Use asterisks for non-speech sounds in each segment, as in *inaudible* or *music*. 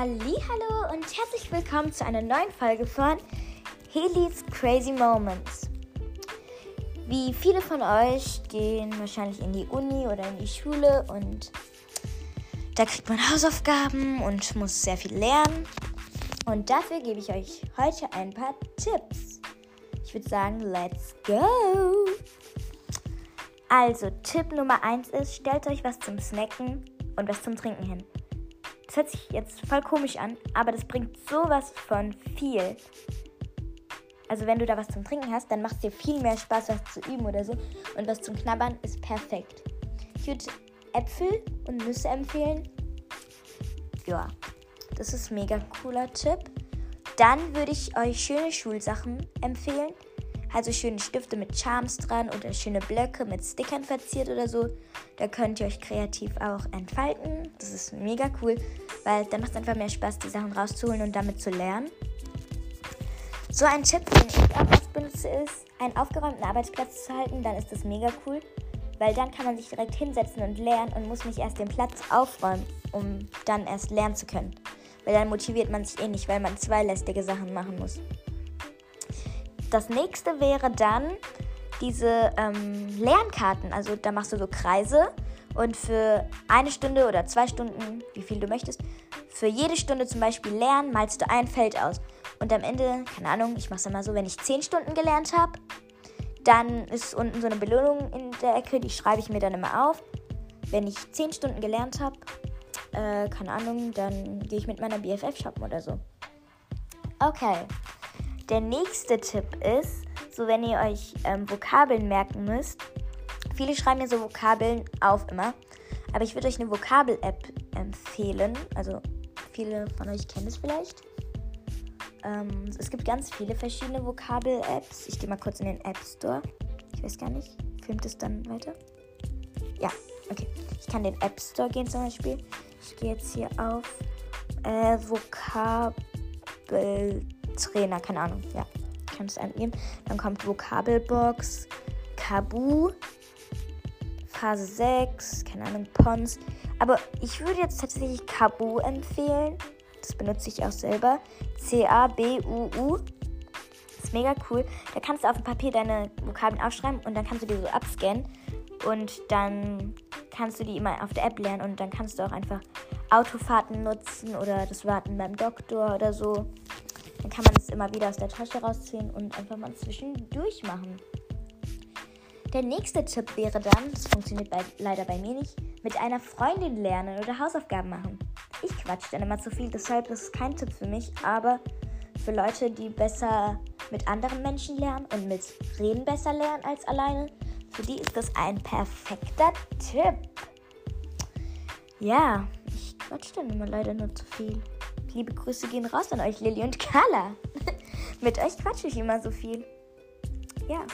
Hallo und herzlich willkommen zu einer neuen Folge von Helis Crazy Moments. Wie viele von euch gehen wahrscheinlich in die Uni oder in die Schule und da kriegt man Hausaufgaben und muss sehr viel lernen. Und dafür gebe ich euch heute ein paar Tipps. Ich würde sagen, let's go! Also, Tipp Nummer 1 ist, stellt euch was zum Snacken und was zum Trinken hin. Das hört sich jetzt voll komisch an, aber das bringt sowas von viel. Also wenn du da was zum Trinken hast, dann macht es dir viel mehr Spaß, was zu üben oder so. Und was zum Knabbern ist perfekt. Ich würde Äpfel und Nüsse empfehlen. Ja, das ist ein mega cooler Tipp. Dann würde ich euch schöne Schulsachen empfehlen. Also schöne Stifte mit Charms dran oder schöne Blöcke mit Stickern verziert oder so. Da könnt ihr euch kreativ auch entfalten. Das ist mega cool, weil dann macht es einfach mehr Spaß, die Sachen rauszuholen und damit zu lernen. So ein Tipp, den ich auch oft benutze, ist, einen aufgeräumten Arbeitsplatz zu halten. Dann ist das mega cool, weil dann kann man sich direkt hinsetzen und lernen und muss nicht erst den Platz aufräumen, um dann erst lernen zu können. Weil dann motiviert man sich eh nicht, weil man zwei lästige Sachen machen muss. Das nächste wäre dann diese ähm, Lernkarten. Also da machst du so Kreise und für eine Stunde oder zwei Stunden, wie viel du möchtest, für jede Stunde zum Beispiel lernen, malst du ein Feld aus. Und am Ende, keine Ahnung, ich mache es immer so, wenn ich zehn Stunden gelernt habe, dann ist unten so eine Belohnung in der Ecke, die schreibe ich mir dann immer auf. Wenn ich zehn Stunden gelernt habe, äh, keine Ahnung, dann gehe ich mit meiner BFF shoppen oder so. Okay. Der nächste Tipp ist, so wenn ihr euch ähm, Vokabeln merken müsst. Viele schreiben mir so Vokabeln auf immer. Aber ich würde euch eine Vokabel-App empfehlen. Also viele von euch kennen es vielleicht. Ähm, es gibt ganz viele verschiedene Vokabel-Apps. Ich gehe mal kurz in den App Store. Ich weiß gar nicht. Filmt es dann weiter? Ja, okay. Ich kann den App Store gehen zum Beispiel. Ich gehe jetzt hier auf äh, Vokabel Trainer, keine Ahnung. Ja, ich kann es eingeben. Dann kommt Vokabelbox, Kabu, Phase 6, keine Ahnung, Pons. Aber ich würde jetzt tatsächlich Kabu empfehlen. Das benutze ich auch selber. C-A-B-U-U. Ist mega cool. Da kannst du auf dem Papier deine Vokabeln aufschreiben und dann kannst du die so abscannen. Und dann kannst du die immer auf der App lernen und dann kannst du auch einfach Autofahrten nutzen oder das Warten beim Doktor oder so. Dann kann man es immer wieder aus der Tasche rausziehen und einfach mal zwischendurch machen. Der nächste Tipp wäre dann, das funktioniert bei, leider bei mir nicht, mit einer Freundin lernen oder Hausaufgaben machen. Ich quatsch dann immer zu viel, deshalb ist es kein Tipp für mich, aber für Leute, die besser mit anderen Menschen lernen und mit Reden besser lernen als alleine, für die ist das ein perfekter Tipp. Ja, ich quatsch dann immer leider nur zu viel. Liebe Grüße gehen raus an euch, Lilly und Carla. *laughs* Mit euch quatsche ich immer so viel. Ja.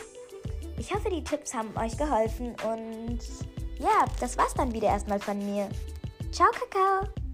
Ich hoffe, die Tipps haben euch geholfen und ja, das war's dann wieder erstmal von mir. Ciao, Kakao!